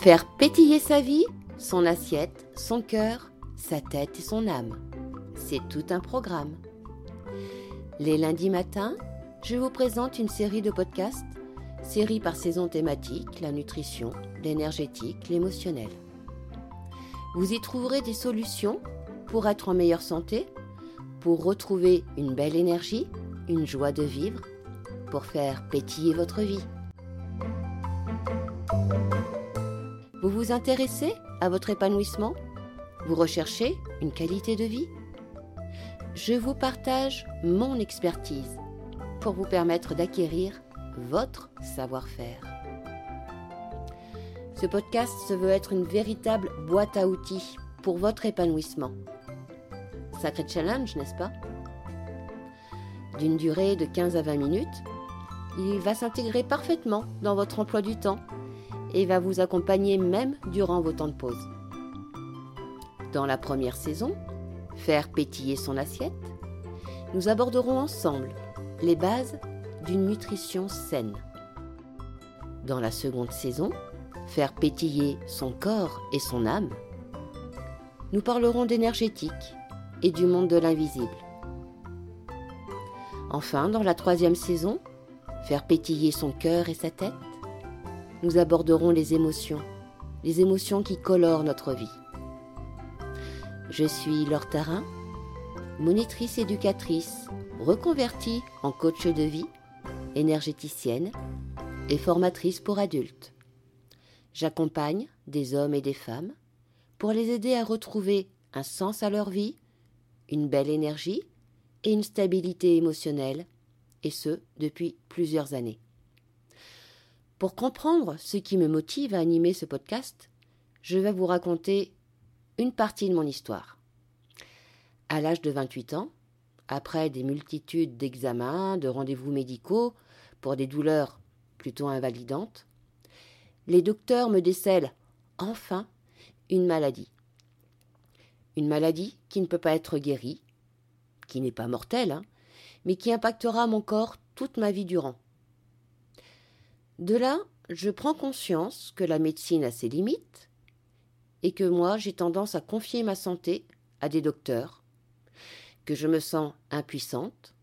Faire pétiller sa vie, son assiette, son cœur, sa tête et son âme. C'est tout un programme. Les lundis matins, je vous présente une série de podcasts, série par saison thématique, la nutrition, l'énergétique, l'émotionnel. Vous y trouverez des solutions pour être en meilleure santé, pour retrouver une belle énergie, une joie de vivre, pour faire pétiller votre vie. Vous vous intéressez à votre épanouissement? Vous recherchez une qualité de vie? Je vous partage mon expertise pour vous permettre d'acquérir votre savoir-faire. Ce podcast se veut être une véritable boîte à outils pour votre épanouissement. Sacré challenge, n'est-ce pas? D'une durée de 15 à 20 minutes, il va s'intégrer parfaitement dans votre emploi du temps et va vous accompagner même durant vos temps de pause. Dans la première saison, Faire pétiller son assiette, nous aborderons ensemble les bases d'une nutrition saine. Dans la seconde saison, Faire pétiller son corps et son âme, nous parlerons d'énergétique et du monde de l'invisible. Enfin, dans la troisième saison, Faire pétiller son cœur et sa tête, nous aborderons les émotions, les émotions qui colorent notre vie. Je suis Laure Tarin, monitrice éducatrice, reconvertie en coach de vie, énergéticienne et formatrice pour adultes. J'accompagne des hommes et des femmes pour les aider à retrouver un sens à leur vie, une belle énergie et une stabilité émotionnelle, et ce depuis plusieurs années. Pour comprendre ce qui me motive à animer ce podcast, je vais vous raconter une partie de mon histoire. À l'âge de 28 ans, après des multitudes d'examens, de rendez-vous médicaux pour des douleurs plutôt invalidantes, les docteurs me décèlent enfin une maladie. Une maladie qui ne peut pas être guérie, qui n'est pas mortelle, hein, mais qui impactera mon corps toute ma vie durant. De là, je prends conscience que la médecine a ses limites et que moi j'ai tendance à confier ma santé à des docteurs, que je me sens impuissante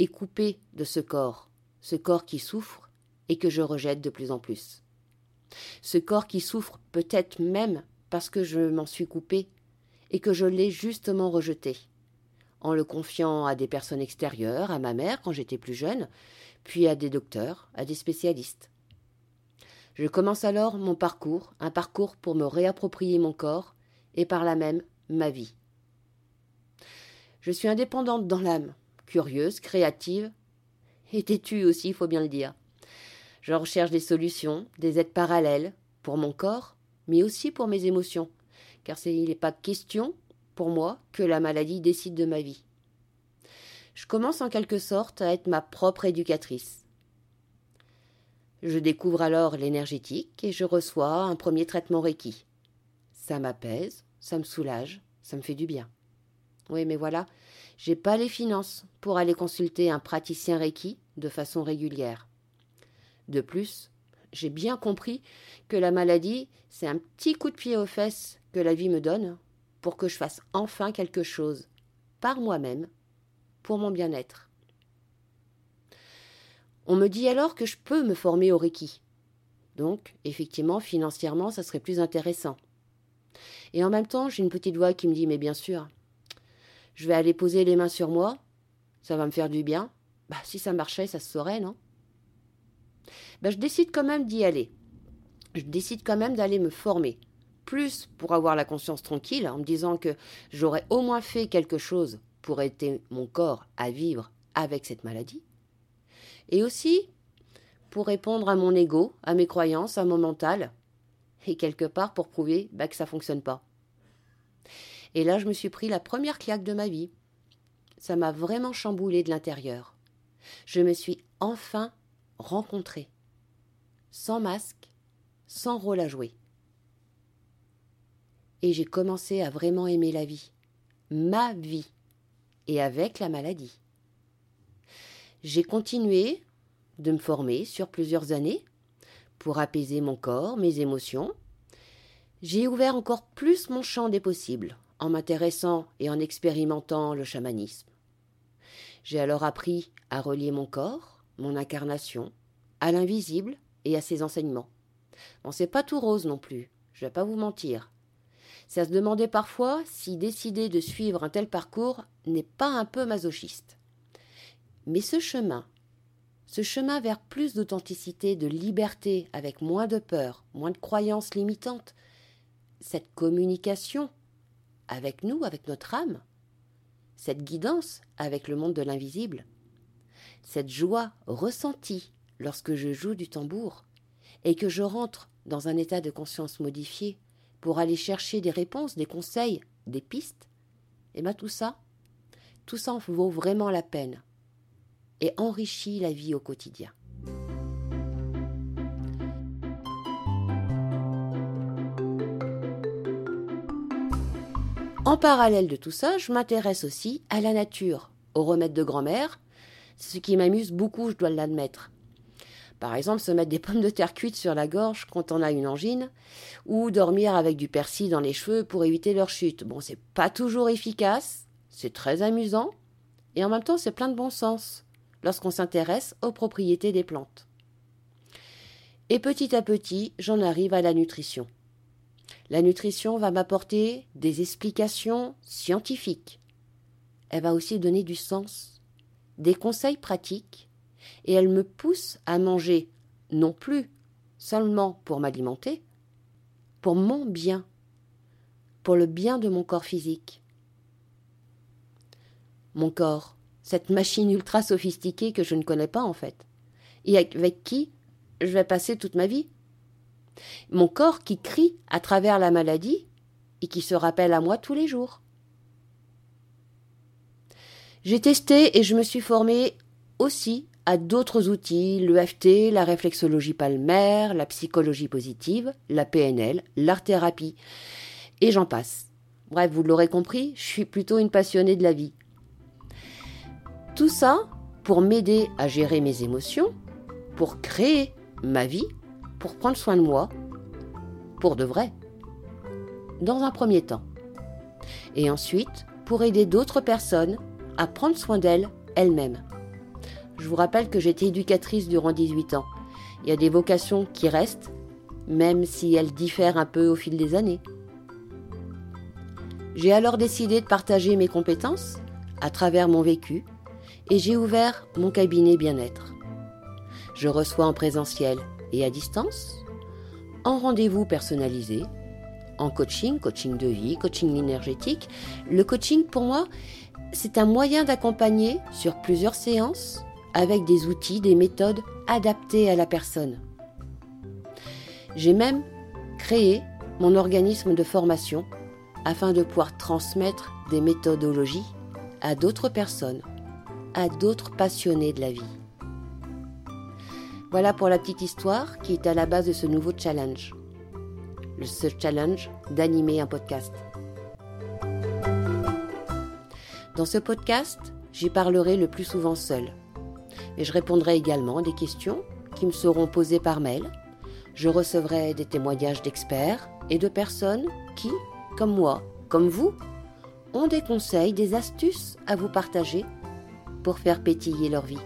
et coupée de ce corps, ce corps qui souffre et que je rejette de plus en plus. Ce corps qui souffre peut-être même parce que je m'en suis coupée et que je l'ai justement rejeté, en le confiant à des personnes extérieures, à ma mère quand j'étais plus jeune, puis à des docteurs, à des spécialistes. Je commence alors mon parcours, un parcours pour me réapproprier mon corps et par là même ma vie. Je suis indépendante dans l'âme, curieuse, créative et têtue aussi, il faut bien le dire. Je recherche des solutions, des aides parallèles pour mon corps, mais aussi pour mes émotions, car il n'est pas question pour moi que la maladie décide de ma vie je commence en quelque sorte à être ma propre éducatrice. Je découvre alors l'énergétique et je reçois un premier traitement Reiki. Ça m'apaise, ça me soulage, ça me fait du bien. Oui, mais voilà, j'ai pas les finances pour aller consulter un praticien Reiki de façon régulière. De plus, j'ai bien compris que la maladie, c'est un petit coup de pied aux fesses que la vie me donne pour que je fasse enfin quelque chose par moi-même pour mon bien-être. On me dit alors que je peux me former au Reiki. Donc, effectivement, financièrement, ça serait plus intéressant. Et en même temps, j'ai une petite voix qui me dit Mais bien sûr, je vais aller poser les mains sur moi, ça va me faire du bien. Bah, si ça marchait, ça se saurait, non? Bah, Je décide quand même d'y aller. Je décide quand même d'aller me former. Plus pour avoir la conscience tranquille, en me disant que j'aurais au moins fait quelque chose pour aider mon corps à vivre avec cette maladie, et aussi pour répondre à mon ego, à mes croyances, à mon mental, et quelque part pour prouver bah, que ça fonctionne pas. Et là, je me suis pris la première claque de ma vie. Ça m'a vraiment chamboulé de l'intérieur. Je me suis enfin rencontrée, sans masque, sans rôle à jouer. Et j'ai commencé à vraiment aimer la vie, ma vie et avec la maladie. J'ai continué de me former sur plusieurs années pour apaiser mon corps, mes émotions J'ai ouvert encore plus mon champ des possibles en m'intéressant et en expérimentant le chamanisme. J'ai alors appris à relier mon corps, mon incarnation, à l'invisible et à ses enseignements. Bon, c'est pas tout rose non plus, je vais pas vous mentir. Ça se demandait parfois si décider de suivre un tel parcours n'est pas un peu masochiste. Mais ce chemin, ce chemin vers plus d'authenticité, de liberté, avec moins de peur, moins de croyances limitantes, cette communication avec nous, avec notre âme, cette guidance avec le monde de l'invisible, cette joie ressentie lorsque je joue du tambour et que je rentre dans un état de conscience modifié pour aller chercher des réponses, des conseils, des pistes, et bien tout ça, tout ça vaut vraiment la peine et enrichit la vie au quotidien. En parallèle de tout ça, je m'intéresse aussi à la nature, aux remèdes de grand-mère, ce qui m'amuse beaucoup, je dois l'admettre. Par exemple, se mettre des pommes de terre cuites sur la gorge quand on a une angine, ou dormir avec du persil dans les cheveux pour éviter leur chute. Bon, c'est pas toujours efficace, c'est très amusant, et en même temps, c'est plein de bon sens lorsqu'on s'intéresse aux propriétés des plantes. Et petit à petit, j'en arrive à la nutrition. La nutrition va m'apporter des explications scientifiques. Elle va aussi donner du sens, des conseils pratiques, et elle me pousse à manger non plus seulement pour m'alimenter, pour mon bien, pour le bien de mon corps physique. Mon corps, cette machine ultra sophistiquée que je ne connais pas en fait, et avec qui je vais passer toute ma vie. Mon corps qui crie à travers la maladie et qui se rappelle à moi tous les jours. J'ai testé et je me suis formé aussi d'autres outils, l'EFT, la réflexologie palmaire, la psychologie positive, la PNL, l'art-thérapie, et j'en passe. Bref, vous l'aurez compris, je suis plutôt une passionnée de la vie. Tout ça pour m'aider à gérer mes émotions, pour créer ma vie, pour prendre soin de moi, pour de vrai. Dans un premier temps. Et ensuite, pour aider d'autres personnes à prendre soin d'elles elles-mêmes. Je vous rappelle que j'étais éducatrice durant 18 ans. Il y a des vocations qui restent, même si elles diffèrent un peu au fil des années. J'ai alors décidé de partager mes compétences à travers mon vécu et j'ai ouvert mon cabinet bien-être. Je reçois en présentiel et à distance, en rendez-vous personnalisé, en coaching, coaching de vie, coaching énergétique. Le coaching, pour moi, c'est un moyen d'accompagner sur plusieurs séances avec des outils, des méthodes adaptées à la personne. J'ai même créé mon organisme de formation afin de pouvoir transmettre des méthodologies à d'autres personnes à d'autres passionnés de la vie. Voilà pour la petite histoire qui est à la base de ce nouveau challenge. Ce challenge d'animer un podcast. Dans ce podcast, j'y parlerai le plus souvent seul. Mais je répondrai également à des questions qui me seront posées par mail. Je recevrai des témoignages d'experts et de personnes qui, comme moi, comme vous, ont des conseils, des astuces à vous partager pour faire pétiller leur vie.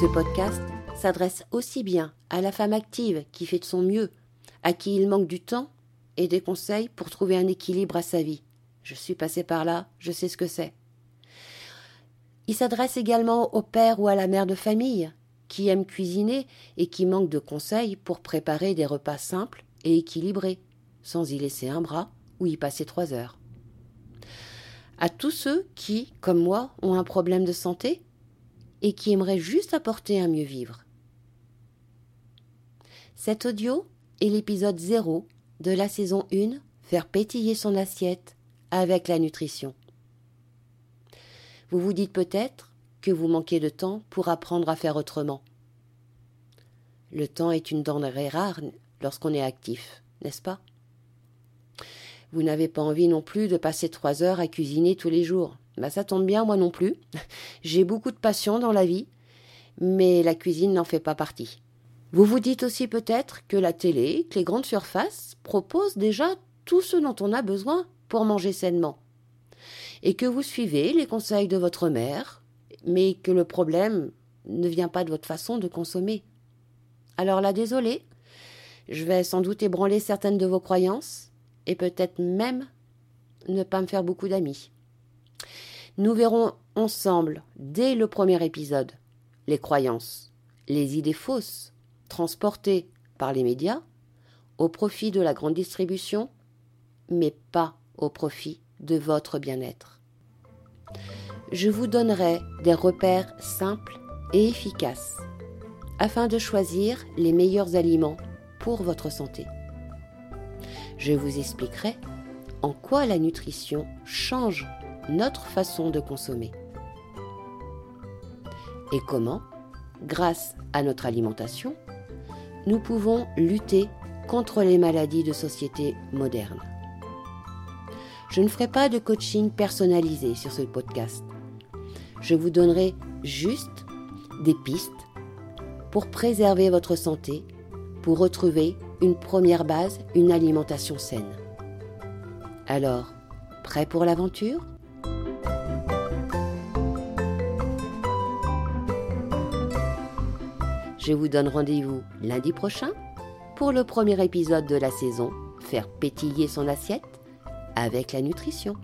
Ce podcast s'adresse aussi bien à la femme active qui fait de son mieux, à qui il manque du temps et des conseils pour trouver un équilibre à sa vie. Je suis passée par là, je sais ce que c'est. Il s'adresse également au père ou à la mère de famille qui aime cuisiner et qui manque de conseils pour préparer des repas simples et équilibrés, sans y laisser un bras ou y passer trois heures. À tous ceux qui, comme moi, ont un problème de santé et qui aimeraient juste apporter un mieux vivre. Cet audio est l'épisode 0 de la saison 1 Faire pétiller son assiette avec la nutrition. Vous vous dites peut-être que vous manquez de temps pour apprendre à faire autrement. Le temps est une denrée rare lorsqu'on est actif, n'est-ce pas? Vous n'avez pas envie non plus de passer trois heures à cuisiner tous les jours. Bah, ça tombe bien, moi non plus. J'ai beaucoup de passion dans la vie, mais la cuisine n'en fait pas partie. Vous vous dites aussi peut-être que la télé, que les grandes surfaces proposent déjà tout ce dont on a besoin pour manger sainement. Et que vous suivez les conseils de votre mère, mais que le problème ne vient pas de votre façon de consommer. Alors là, désolé, je vais sans doute ébranler certaines de vos croyances, et peut-être même ne pas me faire beaucoup d'amis. Nous verrons ensemble, dès le premier épisode, les croyances, les idées fausses, transportées par les médias, au profit de la grande distribution, mais pas au profit de votre bien-être. Je vous donnerai des repères simples et efficaces afin de choisir les meilleurs aliments pour votre santé. Je vous expliquerai en quoi la nutrition change notre façon de consommer et comment, grâce à notre alimentation, nous pouvons lutter contre les maladies de société moderne. Je ne ferai pas de coaching personnalisé sur ce podcast. Je vous donnerai juste des pistes pour préserver votre santé, pour retrouver une première base, une alimentation saine. Alors, prêt pour l'aventure? Je vous donne rendez-vous lundi prochain pour le premier épisode de la saison Faire pétiller son assiette avec la nutrition.